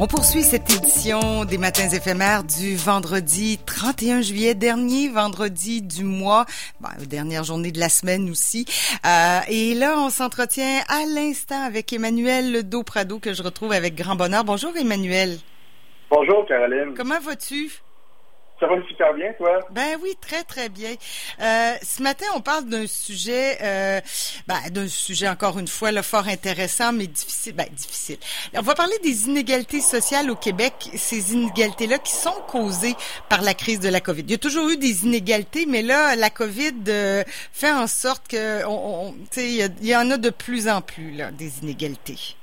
On poursuit cette édition des Matins éphémères du vendredi 31 juillet dernier, vendredi du mois, ben, dernière journée de la semaine aussi. Euh, et là, on s'entretient à l'instant avec Emmanuel Doprado que je retrouve avec grand bonheur. Bonjour Emmanuel. Bonjour Caroline. Comment vas-tu? Ça va super bien, toi? Ben oui, très, très bien. Euh, ce matin, on parle d'un sujet, euh, ben, d'un sujet, encore une fois, là, fort intéressant, mais difficile. Ben, difficile. On va parler des inégalités sociales au Québec, ces inégalités-là qui sont causées par la crise de la COVID. Il y a toujours eu des inégalités, mais là, la COVID euh, fait en sorte que, on, on il y, y, en a de plus en plus, là, des inégalités.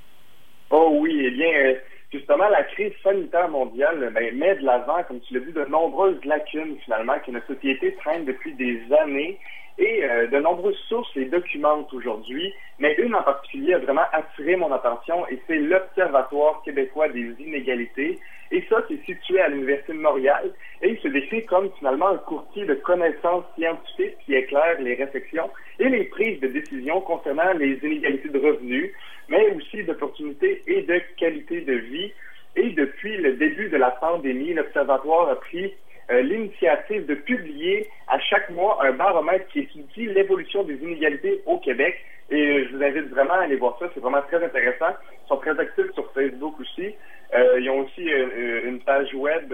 Oh oui, eh bien... Justement, la crise sanitaire mondiale ben, met de l'avant, comme tu l'as dit, de nombreuses lacunes, finalement, que notre société traîne depuis des années et euh, de nombreuses sources les documentent aujourd'hui, mais une en particulier a vraiment attiré mon attention et c'est l'Observatoire québécois des inégalités. Et ça, c'est situé à l'Université de Montréal et il se décrit comme finalement un courtier de connaissances scientifiques qui éclaire les réflexions et les prises de décision concernant les inégalités de revenus, mais aussi d'opportunités et de qualité de vie. Et depuis le début de la pandémie, l'Observatoire a pris euh, l'initiative de publier à chaque mois un baromètre qui étudie l'évolution des inégalités au Québec. Et je vous invite vraiment à aller voir ça, c'est vraiment très intéressant. Ils sont très actifs sur Facebook aussi. Euh, ils ont aussi euh, une page web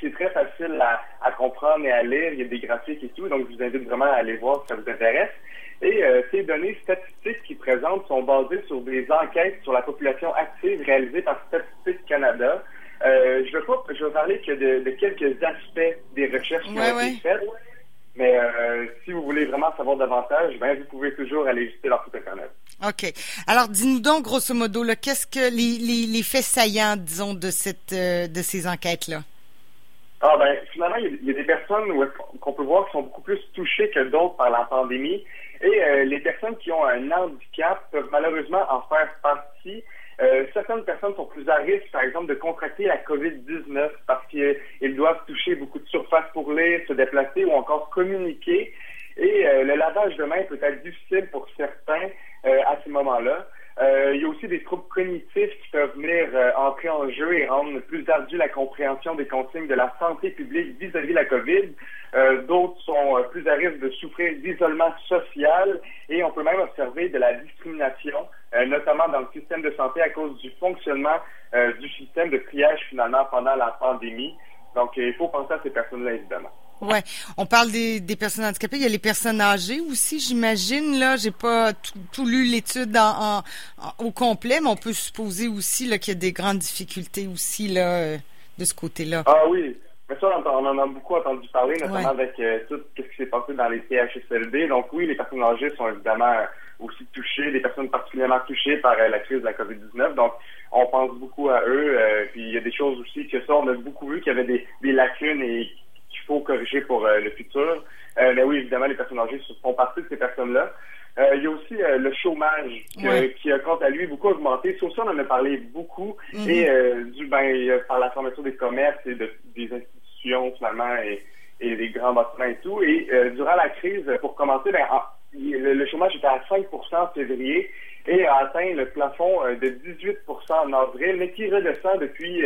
c'est très facile à, à, comprendre et à lire. Il y a des graphiques et tout, donc je vous invite vraiment à aller voir si ça vous intéresse. Et euh, ces données statistiques qu'ils présentent sont basées sur des enquêtes sur la population active réalisées par Statistique Canada. Euh, je je vais parler que de, de, quelques aspects des recherches qui ont été faites. Mais euh, si vous voulez vraiment savoir davantage, ben, vous pouvez toujours aller visiter leur site Internet. OK. Alors, dis-nous donc, grosso modo, qu'est-ce que les, les, les, faits saillants, disons, de, cette, euh, de ces enquêtes-là? Ah ben, finalement, il y, a des personnes qu'on peut voir qui sont beaucoup plus touchées que d'autres par la pandémie. Et euh, les personnes qui ont un handicap peuvent malheureusement en faire partie. Euh, certaines personnes sont plus à risque, par exemple, de contracter la COVID-19 parce qu'ils doivent toucher beaucoup de surface pour lire, se déplacer ou encore communiquer. Et euh, le lavage de main peut être difficile pour certains euh, à ce moment-là. Euh, il y a aussi des troubles cognitifs qui peuvent venir euh, entrer en jeu et rendre plus ardue la compréhension des consignes de la santé publique vis-à-vis de la COVID. D'autres sont plus à risque de souffrir d'isolement social et on peut même observer de la discrimination, notamment dans le système de santé à cause du fonctionnement du système de triage finalement pendant la pandémie. Donc, il faut penser à ces personnes-là, évidemment. Ouais, on parle des, des, personnes handicapées. Il y a les personnes âgées aussi, j'imagine. Là, j'ai pas tout, tout lu l'étude en, en, au complet, mais on peut supposer aussi là qu'il y a des grandes difficultés aussi là de ce côté-là. Ah oui, mais ça, on en a beaucoup entendu parler, notamment ouais. avec euh, tout ce qui s'est passé dans les CHSLD. Donc oui, les personnes âgées sont évidemment aussi touchées, des personnes particulièrement touchées par euh, la crise de la COVID-19. Donc on pense beaucoup à eux. Euh, puis il y a des choses aussi que ça, on a beaucoup vu qu'il y avait des, des lacunes et qu'il faut corriger pour euh, le futur. Euh, mais oui, évidemment, les personnes âgées font partie de ces personnes-là. Euh, il y a aussi le chômage ouais. qui a, quant à lui, beaucoup augmenté. Sur ça, on en a parlé beaucoup. Mm -hmm. Et du ben, par la fermeture des commerces et de, des finalement, et, des grands bâtiments et tout. Et durant la crise, pour commencer, ben, en, le, chômage était à 5% en février et a atteint le plafond de 18% en avril, mais qui redescend depuis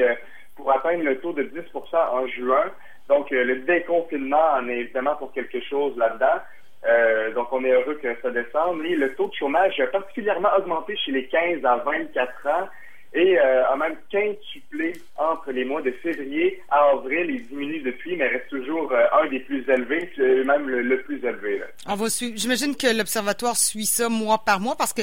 pour atteindre le taux de 10% en juin. Donc, euh, le déconfinement en est évidemment pour quelque chose là-dedans. Euh, donc, on est heureux que ça descende. Et le taux de chômage a particulièrement augmenté chez les 15 à 24 ans et euh, a même quintuplé entre les mois de février à avril. Il diminue depuis, mais reste toujours euh, un des plus élevés, même le, plus élevé. On va suivre. J'imagine que l'Observatoire suit ça mois par mois parce que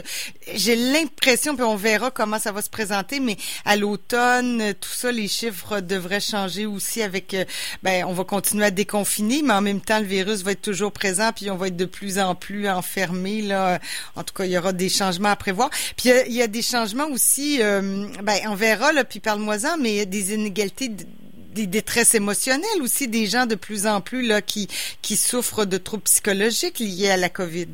j'ai l'impression, puis on verra comment ça va se présenter, mais à l'automne, tout ça, les chiffres devraient changer aussi avec, euh, ben, on va continuer à déconfiner, mais en même temps, le virus va être toujours présent, puis on va être de plus en plus enfermé, là. En tout cas, il y aura des changements à prévoir. Puis il y a, des changements aussi, euh, ben, on verra, là, puis mais il y a des inégalités, des détresses émotionnelles aussi, des gens de plus en plus là qui, qui souffrent de troubles psychologiques liés à la COVID.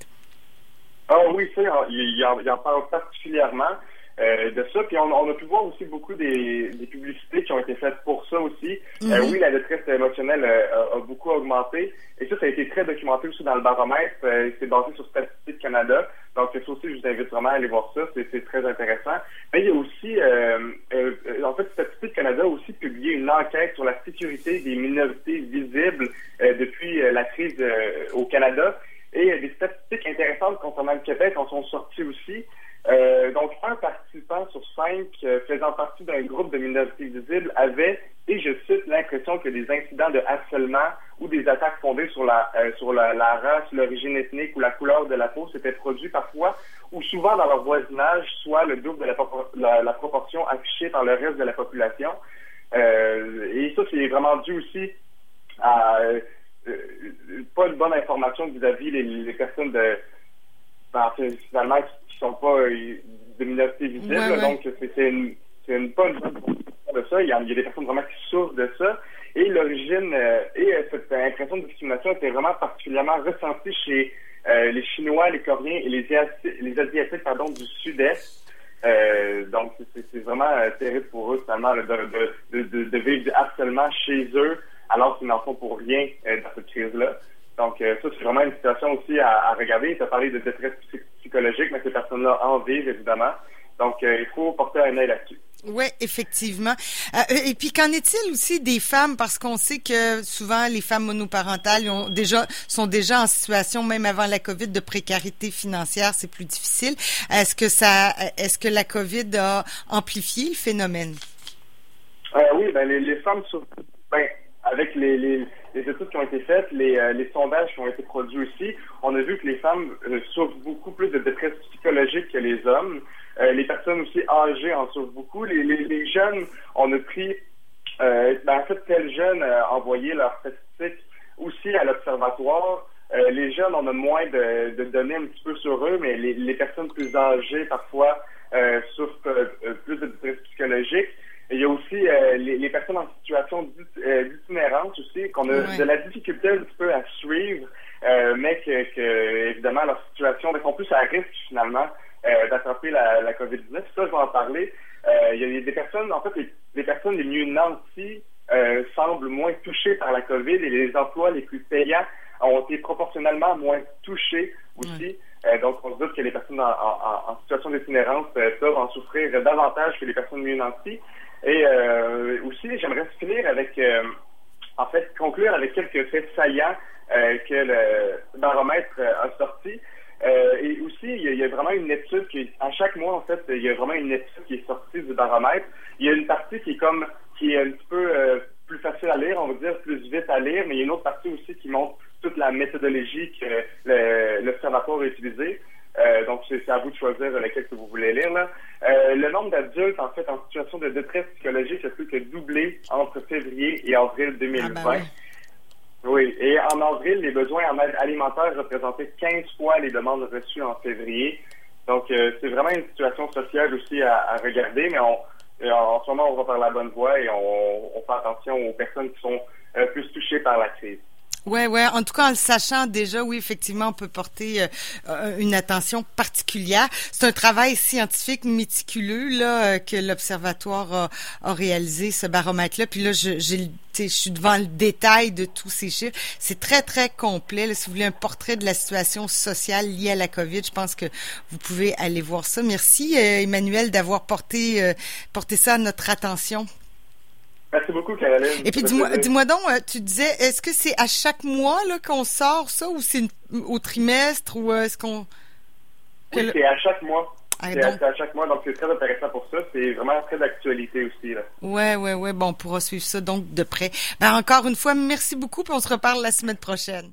Ah oui, ça, il, en, il en parle particulièrement euh, de ça. Puis on, on, a pu voir aussi beaucoup des, des, publicités qui ont été faites pour ça aussi. Euh, oui, la détresse émotionnelle euh, a, a, beaucoup augmenté. Et ça, ça a été très documenté aussi dans le baromètre. Euh, c'est basé sur Statistique Canada. Donc ça aussi, je vous invite vraiment à aller voir ça. C'est très intéressant. Mais il y a aussi, euh, en fait, publié une enquête sur la sécurité des minorités visibles depuis la crise au Canada. Et des statistiques intéressantes concernant le Québec en sont sorties aussi. Euh, donc, un participant sur cinq euh, faisant partie d'un groupe de minorités visibles avait, et je cite, l'impression que des incidents de harcèlement ou des attaques fondées sur la, euh, sur la, race, l'origine ethnique ou la couleur de la peau s'étaient produits parfois ou souvent dans leur voisinage, soit le double de la, la, proportion affichée par le reste de la population. et ça, c'est vraiment dû aussi à pas une bonne information vis-à-vis les, les personnes de ben, finalement qui sont pas euh, de minorité visible. Donc, c'est une, une pas une de ça. Il y, a, il y, a, des personnes vraiment qui souffrent de ça. Et l'origine euh, et euh, cette impression de discrimination était vraiment particulièrement ressentie chez les Chinois, les Coréens et les, les Asiatiques pardon, du Sud-Est. donc, c'est vraiment terrible pour eux, finalement, de, de, de, de, vivre du harcèlement chez eux, alors qu'ils n'en font pour rien dans cette crise-là. Donc, euh, ça, c'est vraiment une situation aussi à, regarder. Tu as parlé de détresse psychologique, mais ces personnes-là en vivent, évidemment. Donc, euh, il faut porter un œil là-dessus. Oui, effectivement. Euh, et puis, qu'en est-il aussi des femmes? Parce qu'on sait que souvent, les femmes monoparentales ont déjà, sont déjà en situation, même avant la COVID, de précarité financière. C'est plus difficile. Est-ce que ça, est-ce que la COVID a amplifié le phénomène? oui, ben, les, les femmes, ben, avec les, les, qui ont été faites, les, euh, les, sondages qui ont été produits aussi, on a vu que les femmes euh, souffrent beaucoup plus de détresse psychologique que les hommes. Euh, les personnes aussi âgées en souffrent beaucoup. Les, jeunes, on a pris, ben, en fait, tels jeunes envoyé leurs statistiques aussi à l'observatoire. les jeunes, on a moins de, données un petit peu sur eux, mais les personnes plus âgées, parfois, souffrent plus de détresse psychologique. Il y a aussi euh, les, les, personnes en situation euh, d'itinérance aussi, qu'on a de la difficulté un petit peu à suivre, euh, mais que, que, évidemment leur situation sont plus à risque finalement d'attraper la, la COVID-19. Ça, je vais en parler. il y a des personnes, en fait, les, les personnes les mieux nanties semblent moins touchées par la COVID et les emplois les plus payants ont été proportionnellement moins touchés aussi. donc, on se doute que les personnes en, en, en situation d'itinérance peuvent en souffrir davantage que les personnes mieux nanties. Et euh, aussi, j'aimerais finir avec, euh, en fait, conclure avec quelques faits saillants euh, que le baromètre a sortis. et aussi, il y, a, vraiment une étude qui, à chaque mois, en fait, il y a vraiment une étude qui est sortie du baromètre. Il y a une partie qui est comme, qui est un petit peu plus facile à lire, on va dire, plus vite à lire, mais il y a une autre partie aussi qui montre toute la méthodologie que l'observatoire a utilisée. Euh, donc, c'est à vous de choisir lequel que vous voulez lire. Là. Euh, d'adultes, en fait, en situation de détresse psychologique a plus que doublé entre février et avril 2020. Ah ben oui. et en avril, les besoins en aide alimentaire représentaient 15 fois les demandes reçues en février. Donc, euh, c'est vraiment une situation sociale aussi à, regarder, mais on, en ce moment, on va par la bonne voie et on, on fait attention aux personnes qui sont plus touchées par la crise. Ouais, ouais. En tout cas, en le sachant déjà, oui, effectivement, on peut porter euh, euh, une attention particulière. C'est un travail scientifique méticuleux là euh, que l'observatoire a, réalisé ce baromètre-là. Puis là, je, je suis devant le détail de tous ces chiffres. C'est très très complet. si vous voulez un portrait de la situation sociale liée à la COVID, je pense que vous pouvez aller voir ça. Merci, Emmanuel, d'avoir porté porté ça à notre attention. Merci beaucoup, Caroline. Et puis, dis-moi dis donc, euh, tu disais, est-ce que c'est à chaque mois là, qu'on sort ça ou c'est au trimestre ou euh, est-ce qu'on. Oui, c'est à chaque mois. Ah, c'est à, chaque mois, donc c'est très intéressant pour ça. C'est vraiment très d'actualité aussi. Là. Ouais, ouais, ouais. Bon, on pourra suivre ça donc de près. Ben, encore une fois, merci beaucoup, puis on se reparle la semaine prochaine.